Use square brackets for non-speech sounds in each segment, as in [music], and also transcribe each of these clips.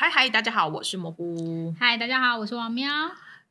嗨嗨，大家好，我是蘑菇。嗨，大家好，我是王喵。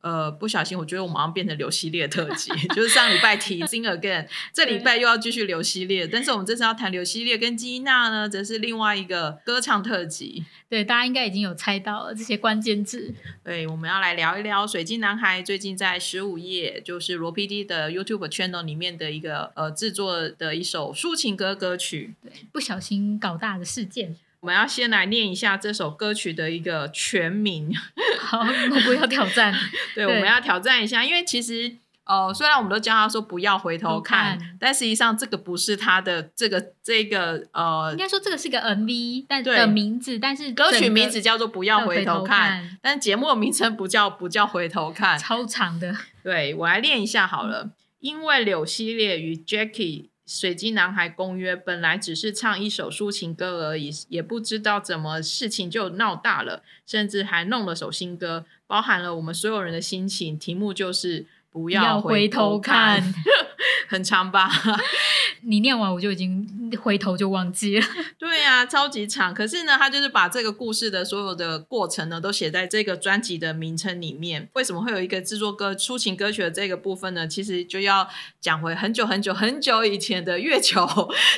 呃，不小心，我觉得我马上变成刘系列特辑，[laughs] 就是上礼拜提 Sing Again，[laughs] 这礼拜又要继续刘系列，但是我们这次要谈刘系列跟基娜呢，则是另外一个歌唱特辑。对，大家应该已经有猜到了这些关键字。对，我们要来聊一聊水晶男孩最近在十五夜，就是罗 PD 的 YouTube channel 里面的一个呃制作的一首抒情歌歌曲。对，不小心搞大的事件。我们要先来念一下这首歌曲的一个全名。好，我不要挑战。[laughs] 对，对，我们要挑战一下，因为其实呃，虽然我们都教他说不要回头看，看但实际上这个不是他的这个这个呃，应该说这个是个 MV，但的名字，但是歌曲名字叫做不要回头看，头看但节目的名称不叫不叫回头看，超长的。对，我来念一下好了，嗯、因为柳系列与 Jackie。水晶男孩公约本来只是唱一首抒情歌而已，也不知道怎么事情就闹大了，甚至还弄了首新歌，包含了我们所有人的心情。题目就是不要回头看，[laughs] 很长吧？[laughs] 你念完我就已经回头就忘记了。[laughs] 对呀、啊，超级长。可是呢，他就是把这个故事的所有的过程呢，都写在这个专辑的名称里面。为什么会有一个制作歌抒情歌曲的这个部分呢？其实就要讲回很久很久很久以前的月球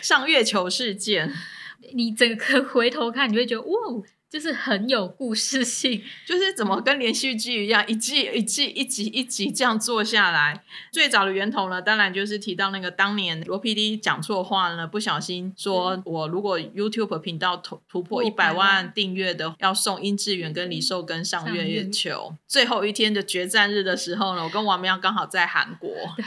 上月球事件。你整个回头看，你会觉得哇。就是很有故事性，就是怎么跟连续剧一样，一季一季一集一集这样做下来。最早的源头呢，当然就是提到那个当年罗 PD 讲错话呢，不小心说我如果 YouTube 频道突突破一百万订阅的，要送殷志源跟李寿根上月月球。最后一天的决战日的时候呢，我跟王喵刚好在韩国，对，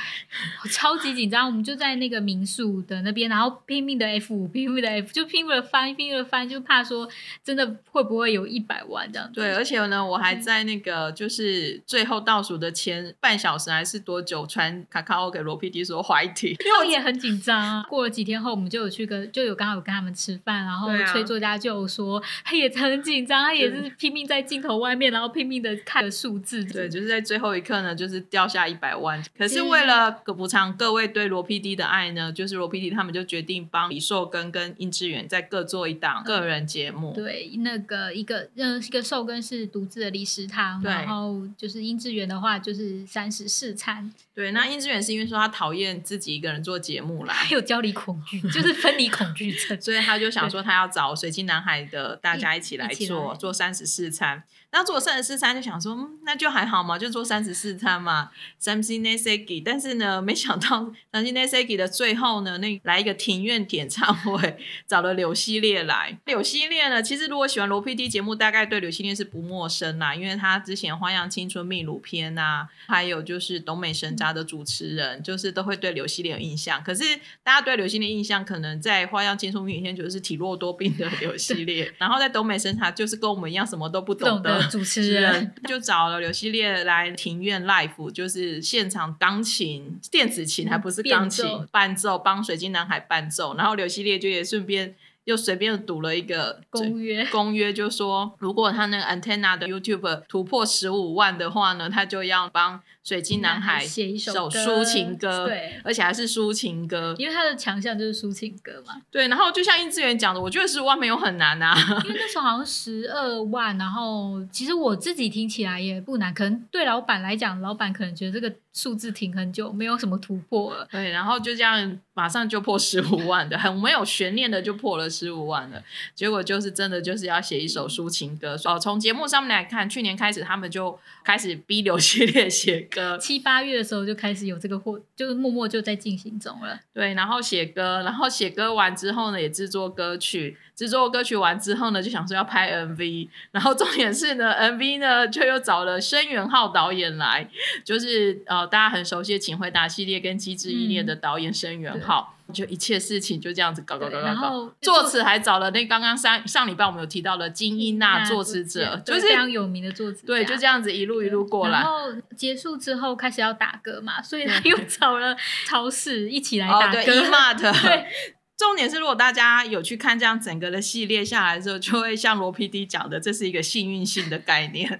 我超级紧张。我们就在那个民宿的那边，然后拼命的 F 拼命的 F，就拼命的翻，拼命的翻，就怕说真的。会不会有一百万这样子？对，而且呢，我还在那个就是最后倒数的前半小时还是多久传卡卡欧给罗 PD 说怀体，[laughs] 因为我也很紧张啊。过了几天后，我们就有去跟就有刚好有跟他们吃饭，然后崔作家就有说他也很紧张，他也是拼命在镜头外面，然后拼命的看数字。对，就是在最后一刻呢，就是掉下一百万。可是为了补偿各位对罗 PD 的爱呢，就是罗 PD 他们就决定帮李寿根跟殷志远再各做一档个人节目。对，那。个一个嗯，一个寿根是独自的离食堂，然后就是殷志源的话就是三十四餐。对，那殷志源是因为说他讨厌自己一个人做节目啦，还有焦离恐惧，就是分离恐惧症，[laughs] 所以他就想说他要找水晶男孩的大家一起来做做三十四餐。那做三十四餐就想说，嗯，那就还好嘛，就做三十四餐嘛。Samsung Nesaki，但是呢，没想到 Samsung Nesaki 的最后呢，那来一个庭院演唱会，找了柳系列来。柳系列呢，其实如果喜欢罗 PD 节目，大概对柳系列是不陌生啦，因为他之前《花样青春秘鲁篇》啊，还有就是东美神扎的主持人，就是都会对柳系列有印象。可是大家对柳系列印象，可能在《花样青春秘鲁篇》就是体弱多病的柳系列，然后在东美神茶就是跟我们一样什么都不懂的。主持人 [laughs] 就找了柳希烈来庭院 live，就是现场钢琴、电子琴还不是钢琴伴奏，帮水晶男孩伴奏，然后柳希烈就也顺便。又随便读了一个公 [laughs] 约，公约就说，如果他那个 Antenna 的 YouTube 突破十五万的话呢，他就要帮水晶男孩写一首抒情歌，对，而且还是抒情歌，因为他的强项就是抒情歌嘛。对，然后就像殷志源讲的，我觉得十五万没有很难啊，因为那时候好像十二万，然后其实我自己听起来也不难，可能对老板来讲，老板可能觉得这个数字停很久，没有什么突破了。对，然后就这样马上就破十五万的，很没有悬念的就破了。十五万了，结果就是真的就是要写一首抒情歌。哦，从节目上面来看，去年开始他们就开始逼流系列写歌，七八月的时候就开始有这个货，就是默默就在进行中了。对，然后写歌，然后写歌完之后呢，也制作歌曲。制作歌曲完之后呢，就想说要拍 MV，然后重点是呢，[laughs] MV 呢就又找了申元浩导演来，就是呃大家很熟悉的《请回答》系列跟《机智一念》的导演申元浩，嗯、就一切事情就这样子搞搞搞搞搞。作词还找了那刚刚上上礼拜我们有提到的金英娜作词者，就是非常有名的作词。对，就这样子一路一路过来。然后结束之后开始要打歌嘛，所以他又找了超市一起来打歌。哦、对，E-Mart。对。重点是，如果大家有去看这样整个的系列下来之后，就会像罗 PD 讲的，这是一个幸运性的概念。[laughs]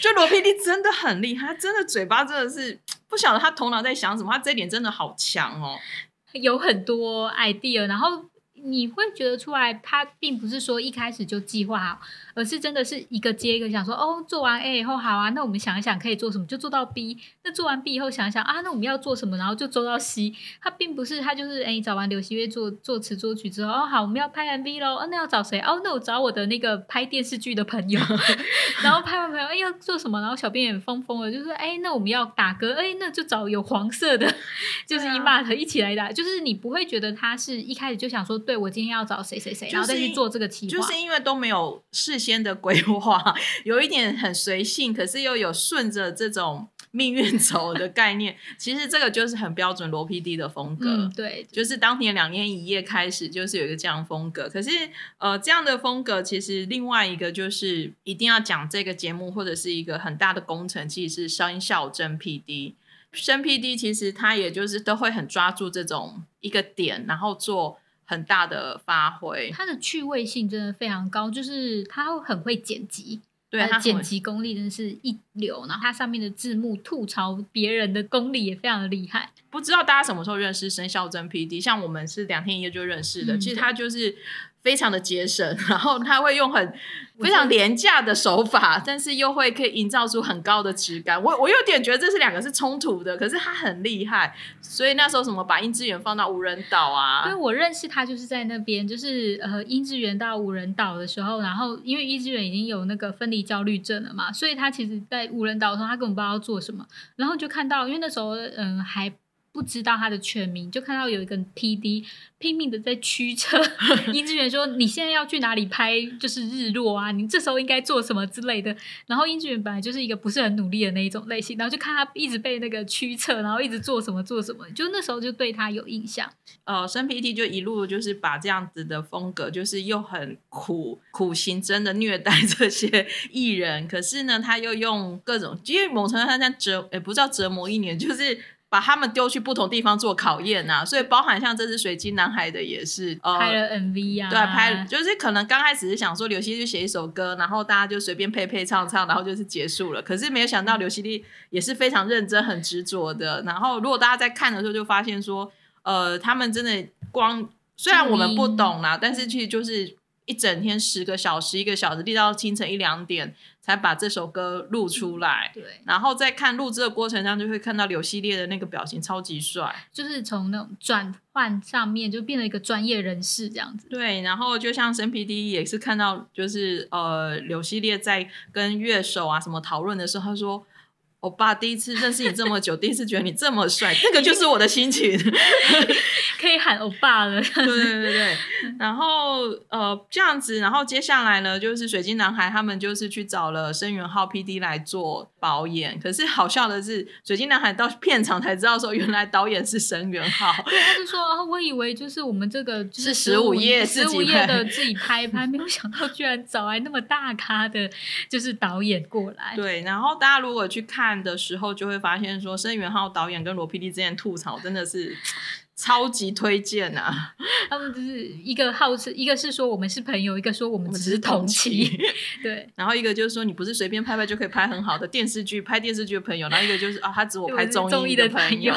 就罗 PD 真的很厉害，他真的嘴巴真的是不晓得他头脑在想什么，他这一点真的好强哦，有很多 idea，然后你会觉得出来，他并不是说一开始就计划好，而是真的是一个接一个想说，哦，做完 A 以后好啊，那我们想一想可以做什么，就做到 B。那做完 B 以后想一想啊，那我们要做什么，然后就做到 C。他并不是他就是哎，找完刘希月做作词作曲之后，哦好，我们要拍 MV 喽，哦那要找谁？哦那我找我的那个拍电视剧的朋友，[laughs] 然后拍完朋友哎要做什么？然后小编也疯疯了，就是哎那我们要打歌，哎那就找有黄色的，就是一码的一起来打，就是你不会觉得他是一开始就想说，对我今天要找谁谁谁，然后再去做这个企划，就是因为都没有事先的规划，有一点很随性，可是又有顺着这种。命运走的概念，其实这个就是很标准罗 PD 的风格。嗯，对，就是当年两天一夜开始就是有一个这样风格。可是，呃，这样的风格其实另外一个就是一定要讲这个节目或者是一个很大的工程，其实是生效真 PD。生 PD 其实他也就是都会很抓住这种一个点，然后做很大的发挥。他的趣味性真的非常高，就是他很会剪辑。对，他剪辑功力真的是一流，然后他上面的字幕吐槽别人的功力也非常的厉害。不知道大家什么时候认识生肖真 PD？像我们是两天一夜就认识的，嗯、其实他就是。非常的节省，然后他会用很非常廉价的手法，但是又会可以营造出很高的质感。我我有点觉得这是两个是冲突的，可是他很厉害，所以那时候什么把音之源放到无人岛啊？因为我认识他就是在那边，就是呃音之源到无人岛的时候，然后因为音之源已经有那个分离焦虑症了嘛，所以他其实在无人岛的时候他根本不知道要做什么，然后就看到因为那时候嗯、呃、还。不知道他的全名，就看到有一个 PD 拼命的在驱车。[laughs] 殷志源说：“你现在要去哪里拍？就是日落啊！你这时候应该做什么之类的。”然后殷志源本来就是一个不是很努力的那一种类型，然后就看他一直被那个驱策，然后一直做什么做什么，就那时候就对他有印象。呃，生 PD 就一路就是把这样子的风格，就是又很苦苦行真的虐待这些艺人，可是呢，他又用各种，因为某程度上他折，也不知道折磨一年，就是。把他们丢去不同地方做考验啊，所以包含像这次水晶男孩的也是、呃、拍了 MV 啊，对，拍就是可能刚开始是想说刘希就写一首歌，然后大家就随便配配唱唱，然后就是结束了。可是没有想到刘希丽也是非常认真、很执着的。然后如果大家在看的时候就发现说，呃，他们真的光虽然我们不懂啦，但是其实就是。一整天十个小时，一个小时，立到清晨一两点才把这首歌录出来。对，然后在看录制的过程上，就会看到柳系列的那个表情超级帅，就是从那种转换上面就变了一个专业人士这样子。对，然后就像神 PD 也是看到，就是呃柳系列在跟乐手啊什么讨论的时候，他说。欧巴第一次认识你这么久，[laughs] 第一次觉得你这么帅，这个就是我的心情，[laughs] 可以喊欧巴了。对对对对，然后呃这样子，然后接下来呢，就是水晶男孩他们就是去找了申元浩 PD 来做导演。可是好笑的是，水晶男孩到片场才知道说，原来导演是申元浩。对，他就说哦，我以为就是我们这个是十五页十五页的自己拍拍，没有想到居然找来那么大咖的，就是导演过来。对，然后大家如果去看。的时候就会发现说，申元浩导演跟罗 PD 之间吐槽真的是超级推荐啊！[laughs] 他们就是一个好是，一个是说我们是朋友，一个说我们只是同期，[laughs] 对。然后一个就是说你不是随便拍拍就可以拍很好的电视剧，拍电视剧的朋友，然后一个就是啊，他指我拍综艺的朋友。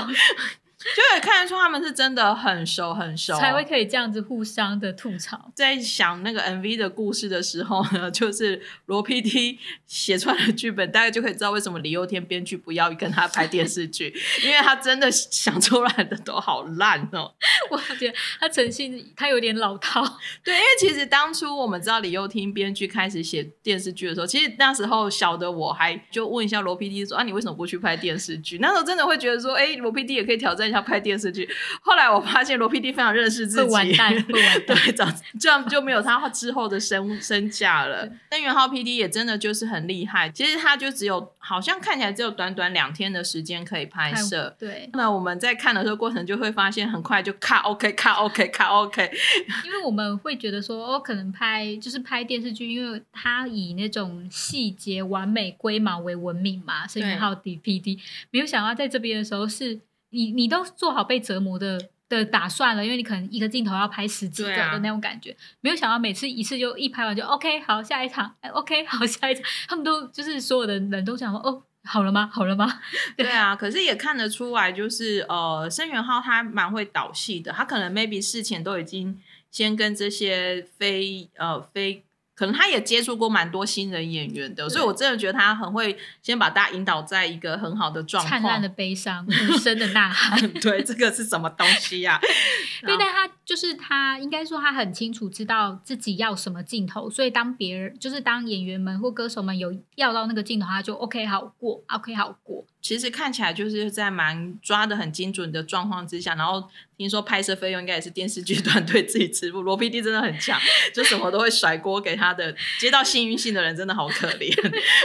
就也看得出他们是真的很熟很熟，才会可以这样子互相的吐槽。在想那个 MV 的故事的时候呢，[laughs] 就是罗 PD 写出来的剧本，大概就可以知道为什么李幼天编剧不要跟他拍电视剧，因为他真的想出来的都好烂哦。[laughs] 我觉得他诚信他有点老套。[laughs] 对，因为其实当初我们知道李幼天编剧开始写电视剧的时候，其实那时候小的我还就问一下罗 PD 说啊，你为什么不去拍电视剧？那时候真的会觉得说，哎，罗 PD 也可以挑战。要拍电视剧，后来我发现罗 PD 非常认识自己，完蛋，完蛋，[laughs] 对，这样这样就没有他之后的身 [laughs] 身价了。但元浩 PD 也真的就是很厉害，其实他就只有好像看起来只有短短两天的时间可以拍摄。对，那我们在看的时候过程就会发现，很快就卡 OK，卡 OK，卡 OK。[laughs] 因为我们会觉得说，哦，可能拍就是拍电视剧，因为他以那种细节完美、龟毛为闻名嘛。是元浩 PD 没有想到在这边的时候是。你你都做好被折磨的的打算了，因为你可能一个镜头要拍十几个的那种感觉，啊、没有想到每次一次就一拍完就 OK 好下一场，哎 OK [laughs] 好下一场，他们都就是所有的人都想说哦好了吗好了吗？[laughs] 对，对啊，可是也看得出来，就是呃申元浩他蛮会导戏的，他可能 maybe 事前都已经先跟这些非呃非。可能他也接触过蛮多新人演员的，所以我真的觉得他很会先把大家引导在一个很好的状况。灿烂的悲伤，无声的呐喊。[laughs] 对，这个是什么东西呀、啊？[laughs] 对，但他就是他，应该说他很清楚知道自己要什么镜头，所以当别人就是当演员们或歌手们有要到那个镜头，他就 OK 好过，OK 好过。其实看起来就是在蛮抓的很精准的状况之下，然后听说拍摄费用应该也是电视剧团 [laughs] 队自己支付。罗 PD 真的很强，就什么都会甩锅给他的。接到幸运信的人真的好可怜，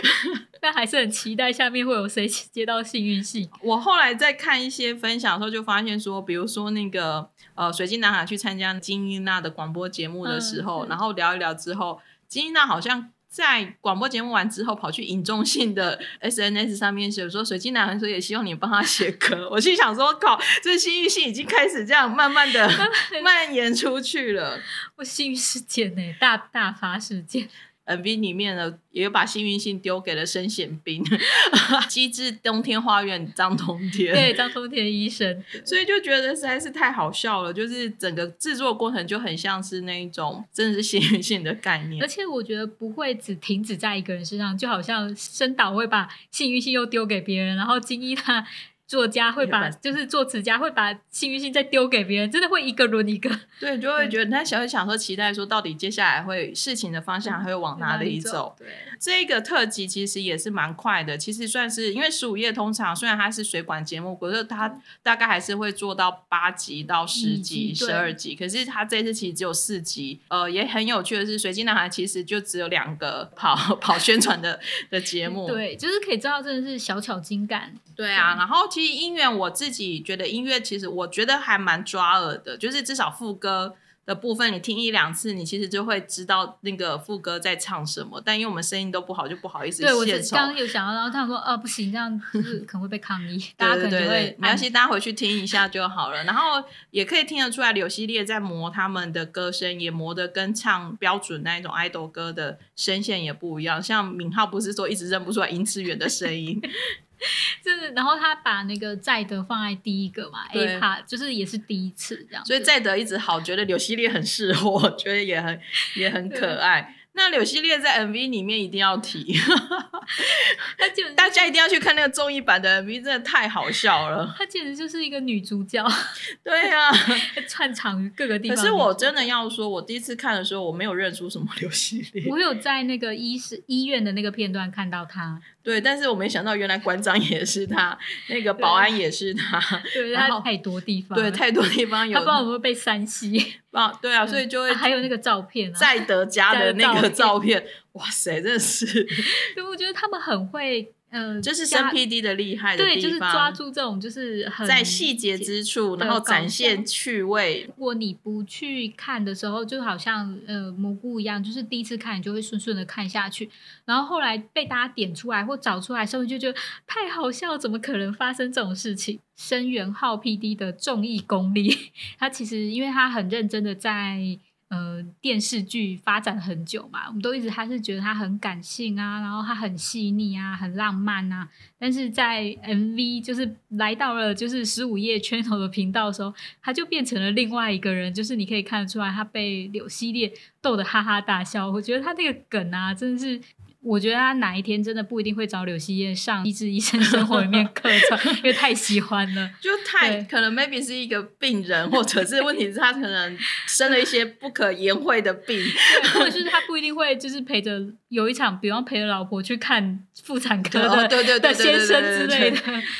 [laughs] 但还是很期待下面会有谁接到幸运信。我后来在看一些分享的时候，就发现说，比如说那个呃，水晶男孩去参加金英娜的广播节目的时候，嗯、然后聊一聊之后，金英娜好像。在广播节目完之后，跑去引众信的 [laughs] SNS 上面写说：“水晶男孩说也希望你帮他写歌。[laughs] ”我心想说：“靠，这幸运性已经开始这样慢慢的 [laughs] 蔓延出去了。”我幸运事件呢，大大发事件。MV 里面呢，也有把幸运信丢给了申贤斌，[laughs] 机智冬天花园张通天，对张通天医生，所以就觉得实在是太好笑了，就是整个制作过程就很像是那一种真的是幸运性的概念，而且我觉得不会只停止在一个人身上，就好像申导会把幸运信又丢给别人，然后金一他。作家会把，就是作词家会把幸运星再丢给别人，真的会一个轮一个。[laughs] 对，就会觉得那小会想说，期待说到底接下来会事情的方向还会往哪里走。对，这个特辑其实也是蛮快的，其实算是因为十五页通常虽然它是水管节目，可是它大概还是会做到八集到十集、十二集。可是它这次其实只有四集。呃，也很有趣的是，水晶男孩其实就只有两个跑 [laughs] 跑宣传的的节目。对，就是可以知道真的是小巧精干。对啊，然后其实音乐我自己觉得音乐其实我觉得还蛮抓耳的，就是至少副歌的部分你听一两次，你其实就会知道那个副歌在唱什么。但因为我们声音都不好，就不好意思。对，我刚刚有想到，然后他说：“呃，不行，这样就是可能会被抗议。[laughs] ”大家可能会没关系，大家回去听一下就好了。然后也可以听得出来，柳熙烈在磨他们的歌声，也磨得跟唱标准那一种爱豆歌的声线也不一样。像敏浩不是说一直认不出来殷志远的声音。[laughs] 就是，然后他把那个在德放在第一个嘛，A part 就是也是第一次这样，所以在德一直好觉得柳熙烈很适合，觉得也很也很可爱。那柳熙烈在 MV 里面一定要提，[laughs] 他就大家一定要去看那个综艺版的 MV，真的太好笑了。他简直就是一个女主角，对呀、啊，[laughs] 串场于各个地方。可是我真的要说，我第一次看的时候，我没有认出什么刘熙烈。我有在那个医师医院的那个片段看到他。对，但是我没想到原来馆长也是他，那个保安也是他，对，然后太多地方，对，太多地方有，他不知道会不会被山西，啊，对啊，[laughs] 所以就会还有那个照片，在德家的那个照片，哇塞，真的是，[laughs] 对，我觉得他们很会。嗯，就是生 PD 的厉害的地方，对，就是抓住这种就是很在细节之处，然后展现趣味。如果你不去看的时候，就好像呃蘑菇一样，就是第一次看你就会顺顺的看下去，然后后来被大家点出来或找出来，时候就觉得太好笑，怎么可能发生这种事情？申元浩 PD 的综艺功力，[laughs] 他其实因为他很认真的在。呃，电视剧发展很久嘛，我们都一直还是觉得他很感性啊，然后他很细腻啊，很浪漫啊。但是在 MV 就是来到了就是十五页圈头的频道的时候，他就变成了另外一个人，就是你可以看得出来，他被柳熙烈逗得哈哈大笑。我觉得他那个梗啊，真的是。我觉得他哪一天真的不一定会找柳熙燕上《医治医生生活》里面客串，[laughs] 因为太喜欢了，就太可能 maybe 是一个病人，或者是问题是他可能生了一些不可言讳的病，对，或者是他不一定会就是陪着有一场，比方陪着老婆去看妇产科的，对对对先生之类的。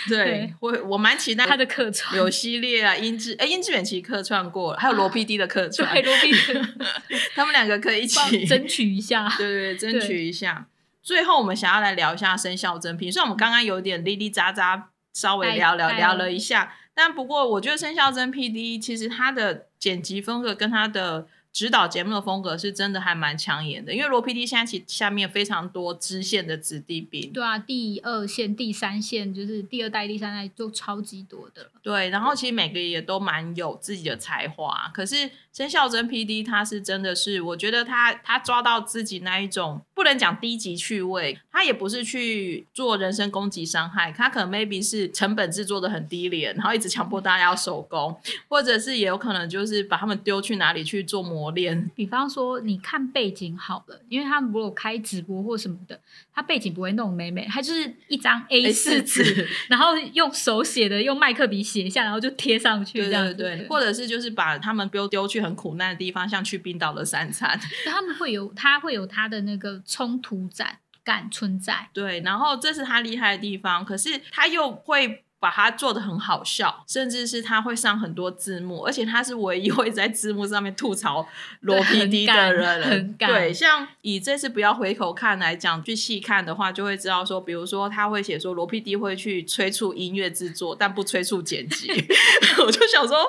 对，我我蛮期待他的客串，柳熙烈啊，殷志哎，殷志远其实客串过了，还有罗 PD 的客串，对罗 PD，[laughs] 他们两个可以一起争取一下，对对，争取一下。最后，我们想要来聊一下生肖真 PD，虽然我们刚刚有点哩哩喳喳，稍微聊聊聊了一下，但不过我觉得生肖真 PD 其实他的剪辑风格跟他的。指导节目的风格是真的还蛮抢眼的，因为罗 PD 现在其下面非常多支线的子弟兵，对啊，第二线、第三线就是第二代、第三代都超级多的。对，然后其实每个也都蛮有自己的才华，可是生肖真 PD 他是真的是，我觉得他他抓到自己那一种不能讲低级趣味，他也不是去做人身攻击伤害，他可能 maybe 是成本制作的很低廉，然后一直强迫大家要手工，或者是也有可能就是把他们丢去哪里去做磨练。比方说，你看背景好了，因为他们如果开直播或什么的，他背景不会弄美美，他就是一张 A 四纸，然后用手写的，用麦克笔写一下，然后就贴上去，这样子。对对对，或者是就是把他们丢丢去很苦难的地方，像去冰岛的三餐，他们会有他会有他的那个冲突感感存在。对，然后这是他厉害的地方，可是他又会。把它做的很好笑，甚至是他会上很多字幕，而且他是唯一会在字幕上面吐槽罗 PD 的人。对，像以这次不要回头看来讲，去细看的话，就会知道说，比如说他会写说罗 PD 会去催促音乐制作，但不催促剪辑。[laughs] 我就想说，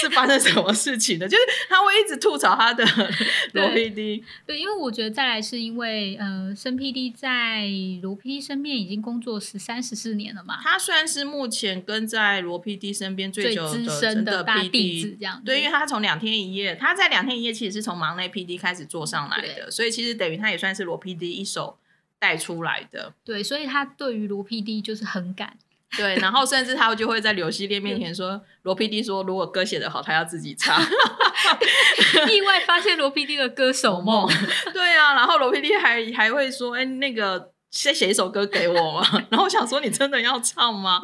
是发生什么事情呢？就是他会一直吐槽他的罗 PD。对，因为我觉得再来是因为呃，申 PD 在罗 PD 身边已经工作十三十四年了嘛，他算是目前跟在罗 PD 身边最久的真的 PD，这样对，因为他从两天一夜，他在两天一夜其实是从忙内 PD 开始做上来的，所以其实等于他也算是罗 PD 一手带出来的。对，所以他对于罗 PD 就是很感。对，然后甚至他就会在刘熙烈面前说，罗 PD 说如果歌写得好，他要自己唱。[laughs] [laughs] 意外发现罗 PD 的歌手梦。对啊，然后罗 PD 还还会说，哎，那个。先写一首歌给我嘛，[laughs] 然后我想说，你真的要唱吗？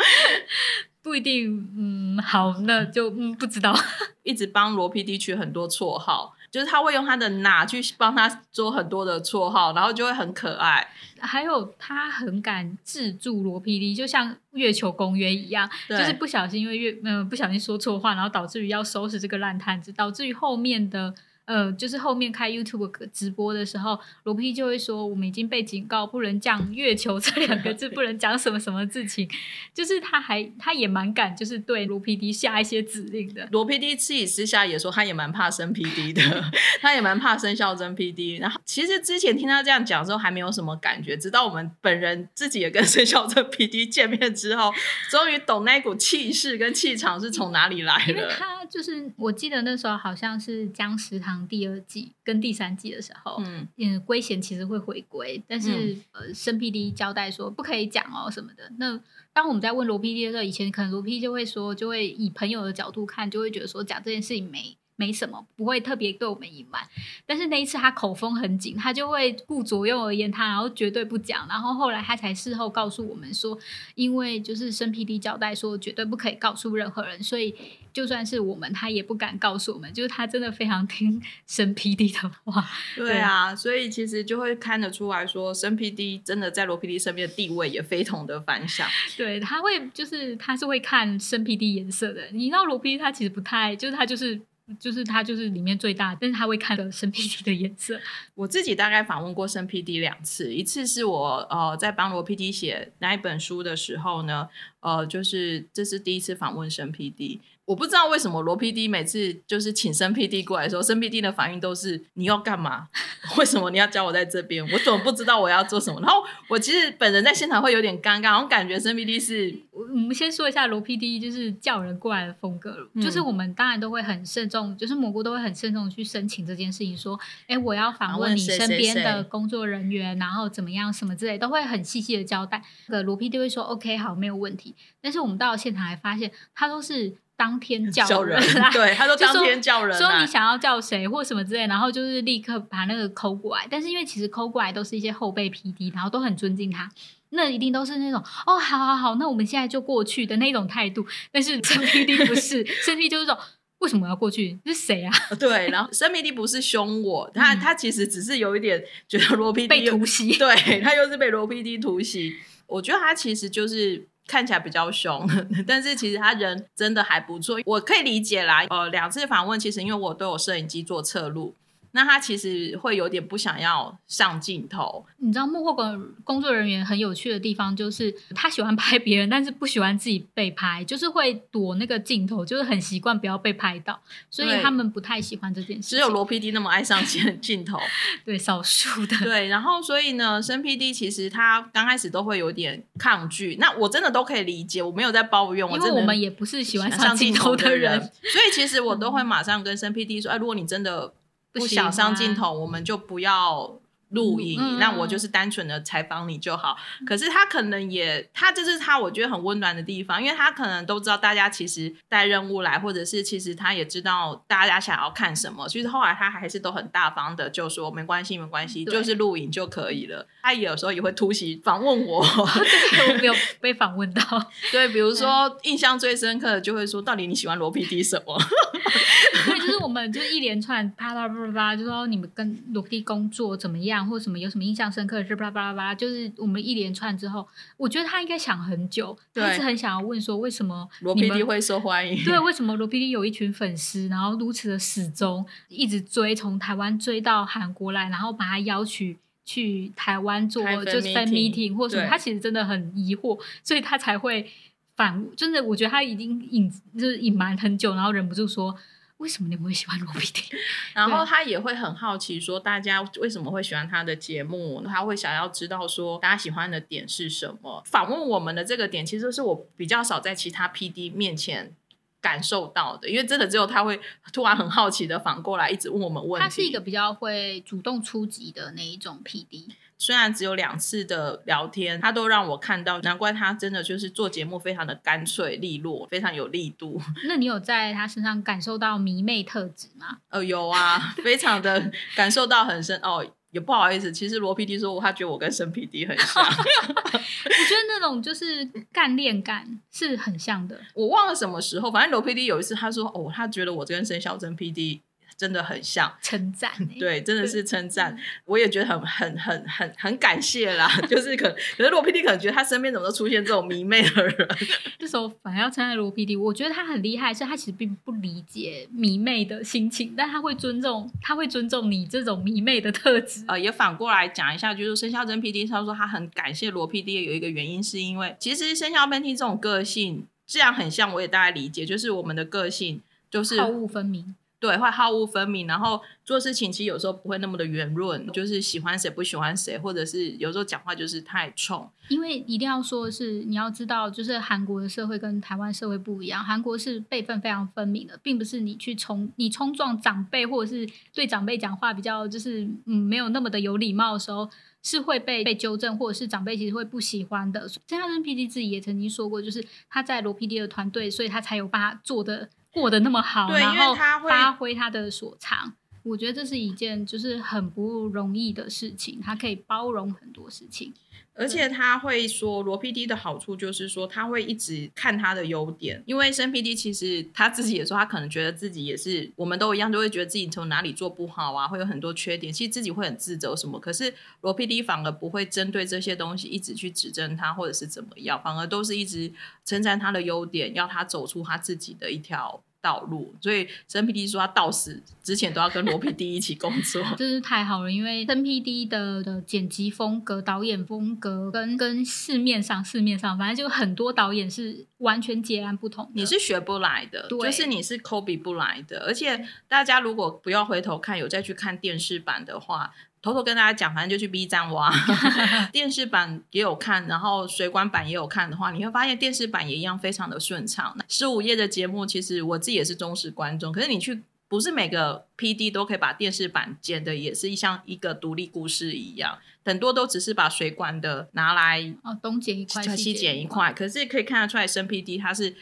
不一定，嗯，好，那就嗯不知道。[laughs] 一直帮罗 PD 取很多绰号，就是他会用他的哪去帮他做很多的绰号，然后就会很可爱。还有他很敢自助罗 PD，就像月球公约一样，就是不小心因为月嗯、呃、不小心说错话，然后导致于要收拾这个烂摊子，导致于后面的。呃，就是后面开 YouTube 直播的时候，罗 PD 就会说，我们已经被警告，不能讲“月球”这两个字，[laughs] 不能讲什么什么事情。就是他还他也蛮敢，就是对罗 PD 下一些指令的。罗 PD 自己私下也说，他也蛮怕生 PD 的，[laughs] 他也蛮怕生孝珍 PD。然后其实之前听他这样讲的时候，还没有什么感觉，直到我们本人自己也跟申孝珍 PD 见面之后，终于懂那股气势跟气场是从哪里来的。就是，我记得那时候好像是姜食堂。第二季跟第三季的时候，嗯，嗯，圭贤其实会回归，但是、嗯、呃，申 PD 交代说不可以讲哦什么的。那当我们在问罗 PD 的时候，以前可能罗 PD 就会说，就会以朋友的角度看，就会觉得说讲这件事情没。没什么，不会特别对我们隐瞒。但是那一次他口风很紧，他就会顾左右而言他，然后绝对不讲。然后后来他才事后告诉我们说，因为就是申 PD 交代说绝对不可以告诉任何人，所以就算是我们，他也不敢告诉我们。就是他真的非常听申 PD 的话。对啊，所以其实就会看得出来说，申 PD 真的在罗 PD 身边的地位也非同的反响。对，他会就是他是会看申 PD 颜色的。你知道罗 PD 他其实不太，就是他就是。就是他就是里面最大，但是他会看到生 [laughs] PD 的颜色。我自己大概访问过生 PD 两次，一次是我呃在帮罗 PD 写那一本书的时候呢，呃，就是这是第一次访问生 PD。我不知道为什么罗 PD 每次就是请申 PD 过来的时候，申 PD 的反应都是你要干嘛？[laughs] 为什么你要教我在这边？我怎么不知道我要做什么？然后我其实本人在现场会有点尴尬，我感觉申 PD 是……我们先说一下罗 PD 就是叫人过来的风格，嗯、就是我们当然都会很慎重，就是蘑菇都会很慎重去申请这件事情，说，哎，我要访问你身边的工作人员，然后怎么样什么之类，都会很细细的交代。那个罗 PD 会说 OK 好，没有问题。但是我们到了现场还发现，他都是。当天叫人，叫人对，他说当天叫人，说你想要叫谁或什么之类，然后就是立刻把那个抠过来。但是因为其实抠过来都是一些后辈 PD，然后都很尊敬他，那一定都是那种哦，好好好，那我们现在就过去的那种态度。但是生 PD 不是，[laughs] 生 PD 就是说为什么要过去？是谁啊？对，然后申 PD 不是凶我，他他其实只是有一点觉得罗 PD 被突袭，对他又是被罗 PD 突袭。我觉得他其实就是。看起来比较凶，[laughs] 但是其实他人真的还不错，我可以理解啦。呃，两次访问其实因为我都有摄影机做侧录。那他其实会有点不想要上镜头。你知道幕后工工作人员很有趣的地方，就是他喜欢拍别人，但是不喜欢自己被拍，就是会躲那个镜头，就是很习惯不要被拍到，所以他们不太喜欢这件事。只有罗 PD 那么爱上镜 [laughs] 镜头，对，少数的。对，然后所以呢，申 PD 其实他刚开始都会有点抗拒。那我真的都可以理解，我没有在抱怨，因为我们也不是喜欢上镜头的人，所以其实我都会马上跟申 PD 说：“哎，如果你真的。”不想上镜头，我们就不要录影，嗯、那我就是单纯的采访你就好。嗯、可是他可能也，他这是他我觉得很温暖的地方，因为他可能都知道大家其实带任务来，或者是其实他也知道大家想要看什么，其实后来他还是都很大方的就说没关系，没关系，就是录影就可以了。他有时候也会突袭访问我，[laughs] 我没有被访问到。[laughs] 对，比如说印象最深刻的就会说，到底你喜欢罗 PD 什么？[laughs] 对，就是我们就是一连串啪啦啪啦，就说你们跟罗 PD 工作怎么样。或什么有什么印象深刻的事，巴拉巴拉巴拉，就是我们一连串之后，我觉得他应该想很久，对他一直很想要问说，为什么罗 PD 会受欢迎？[laughs] 对，为什么罗 PD 有一群粉丝，然后如此的始终，一直追，从台湾追到韩国来，然后把他邀去去台湾做就是 fan meeting 或什么，他其实真的很疑惑，所以他才会反，真的我觉得他已经隐就是隐瞒很久，然后忍不住说。为什么你们会喜欢罗 PD？[laughs] 然后他也会很好奇，说大家为什么会喜欢他的节目？他会想要知道说大家喜欢的点是什么？访问我们的这个点，其实是我比较少在其他 PD 面前感受到的，因为真的只有他会突然很好奇的反过来，一直问我们问题。他是一个比较会主动出击的那一种 PD。虽然只有两次的聊天，他都让我看到，难怪他真的就是做节目非常的干脆利落，非常有力度。那你有在他身上感受到迷妹特质吗？呃，有啊，非常的感受到很深哦。也不好意思，其实罗 PD 说他觉得我跟申 PD 很像。[laughs] 我觉得那种就是干练感是很像的。我忘了什么时候，反正罗 PD 有一次他说哦，他觉得我跟申孝珍 PD。真的很像，称赞、[laughs] 欸，对，真的是称赞，我也觉得很很很很很感谢啦。[laughs] 就是可，可是罗 PD 可能觉得他身边怎么都出现这种迷妹的人，[laughs] 这时候反而要称赞罗 PD。我觉得他很厉害，是他其实并不理解迷妹的心情，但他会尊重，他会尊重你这种迷妹的特质。呃，也反过来讲一下，就是生肖真 PD，他说他很感谢罗 PD，有一个原因是因为其实申孝珍 PD 这种个性，这样很像，我也大概理解，就是我们的个性就是好恶分明。对，会好恶分明，然后做事情其实有时候不会那么的圆润，就是喜欢谁不喜欢谁，或者是有时候讲话就是太冲。因为一定要说的是，你要知道，就是韩国的社会跟台湾社会不一样，韩国是辈分非常分明的，并不是你去冲你冲撞长辈，或者是对长辈讲话比较就是嗯没有那么的有礼貌的时候，是会被被纠正，或者是长辈其实会不喜欢的。申孝珍 PD 自己也曾经说过，就是他在罗 PD 的团队，所以他才有把他做的。过得那么好，对，然后发挥他的所长，我觉得这是一件就是很不容易的事情。他可以包容很多事情，而且他会说罗 PD 的好处就是说他会一直看他的优点，因为生 PD 其实他自己也说他可能觉得自己也是我们都一样，都会觉得自己从哪里做不好啊，会有很多缺点，其实自己会很自责什么。可是罗 PD 反而不会针对这些东西一直去指正他，或者是怎么样，反而都是一直称赞他的优点，要他走出他自己的一条。道路，所以申 PD 说他到死之前都要跟罗 [laughs] PD 一起工作，真是太好了。因为申 PD 的的剪辑风格、导演风格跟跟市面上市面上，反正就很多导演是完全截然不同。你是学不来的，对就是你是 copy 不来的。而且大家如果不要回头看，有再去看电视版的话。偷偷跟大家讲，反正就去 B 站挖，[laughs] 电视版也有看，然后水管版也有看的话，你会发现电视版也一样非常的顺畅。十五夜的节目，其实我自己也是忠实观众，可是你去不是每个 PD 都可以把电视版剪的也是像一个独立故事一样，很多都只是把水管的拿来哦东剪一块西剪一块，可是可以看得出来生 PD 他是。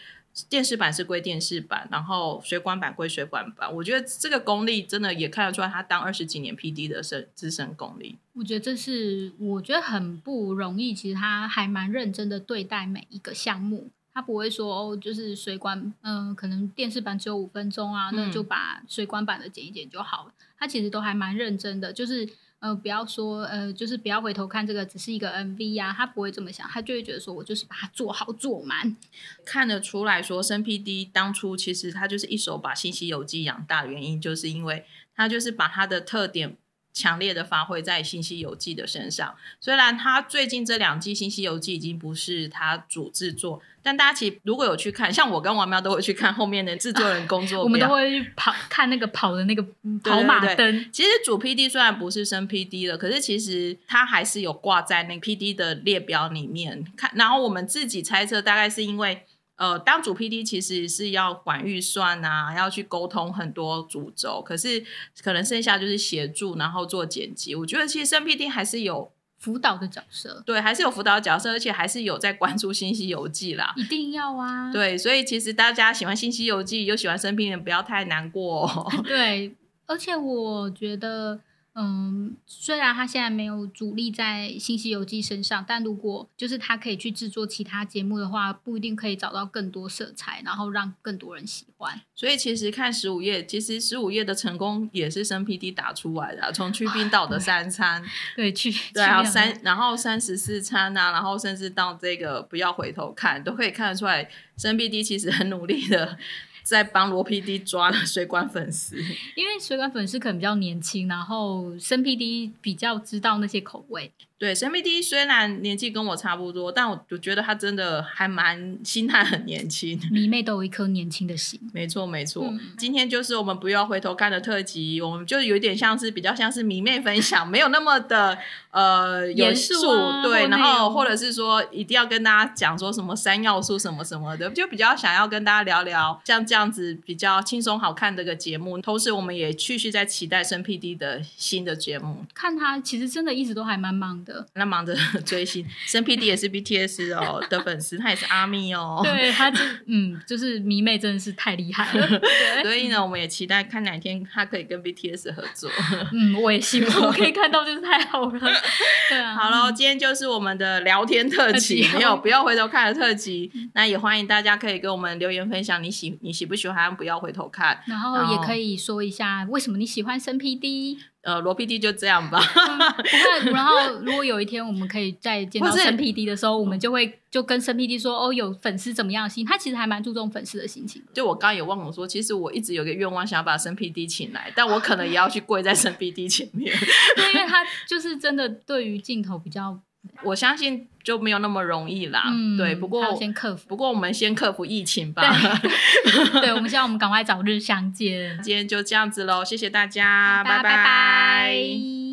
电视版是归电视版，然后水管版归水管版。我觉得这个功力真的也看得出来，他当二十几年 PD 的深资深功力。我觉得这是我觉得很不容易。其实他还蛮认真的对待每一个项目，他不会说哦，就是水管，嗯、呃，可能电视版只有五分钟啊，那就把水管版的剪一剪就好了。嗯、他其实都还蛮认真的，就是。呃，不要说呃，就是不要回头看这个只是一个 MV、啊，他不会这么想，他就会觉得说我就是把它做好做满，看得出来说，生 PD 当初其实他就是一手把《新西游记》养大原因，就是因为他就是把他的特点。强烈的发挥在《新西游记》的身上，虽然他最近这两季《新西游记》已经不是他主制作，但大家其实如果有去看，像我跟王喵都会去看后面的制作人工作，[laughs] 我们都会去跑看那个跑的那个跑马灯。对对对，其实主 PD 虽然不是升 PD 了，可是其实他还是有挂在那个 PD 的列表里面看。然后我们自己猜测，大概是因为。呃，当主 PD 其实是要管预算啊，要去沟通很多主轴，可是可能剩下就是协助，然后做剪辑。我觉得其实生 PD 还是有辅导的角色，对，还是有辅导角色，而且还是有在关注《新西游记》啦。一定要啊！对，所以其实大家喜欢《新西游记》又喜欢生 PD，不要太难过哦。[laughs] 对，而且我觉得。嗯，虽然他现在没有主力在《新西游记》身上，但如果就是他可以去制作其他节目的话，不一定可以找到更多色彩，然后让更多人喜欢。所以其实看十五夜，其实十五夜的成功也是生 PD 打出来的，从去冰岛的三餐，[laughs] 对，去对啊三，然后三十四餐啊，然后甚至到这个不要回头看，都可以看得出来，生 PD 其实很努力的。在帮罗 PD 抓了水管粉丝，因为水管粉丝可能比较年轻，然后生 PD 比较知道那些口味。对，生 PD 虽然年纪跟我差不多，但我就觉得他真的还蛮心态很年轻。[laughs] 迷妹都有一颗年轻的心，没错没错。嗯、今天就是我们不要回头看的特辑，我们就有点像是比较像是迷妹分享，没有那么的呃严肃、啊，对，然后或者是说一定要跟大家讲说什么三要素什么什么的，就比较想要跟大家聊聊像这样子比较轻松好看的个节目。同时，我们也继续在期待生 PD 的新的节目。看他其实真的一直都还蛮忙的。那忙着 [laughs] 追星，生 PD 也是 BTS 哦的粉丝，他也是阿密哦。对，他就嗯，就是迷妹真的是太厉害了。[laughs] 所以呢，我们也期待看哪天他可以跟 BTS 合作。嗯，我也希望我可以看到，就是太好了。[laughs] 对啊，好了，今天就是我们的聊天特辑，没有不要回头看的特辑。那也欢迎大家可以跟我们留言分享你喜你喜不喜欢不要回头看，然后也可以说一下为什么你喜欢生 PD。呃，罗 PD 就这样吧。嗯、[laughs] 然后如果有一天我们可以再见到生 PD 的时候，我们就会就跟生 PD 说，哦，有粉丝怎么样心？他其实还蛮注重粉丝的心情。就我刚刚也忘了说，其实我一直有个愿望，想要把生 PD 请来，但我可能也要去跪在生 PD 前面。[laughs] 对，因为他就是真的对于镜头比较。我相信就没有那么容易啦，嗯、对。不过先克服，不过我们先克服疫情吧。对，[laughs] 对，我们希望我们赶快早日相见。今天就这样子喽，谢谢大家，拜拜。拜拜。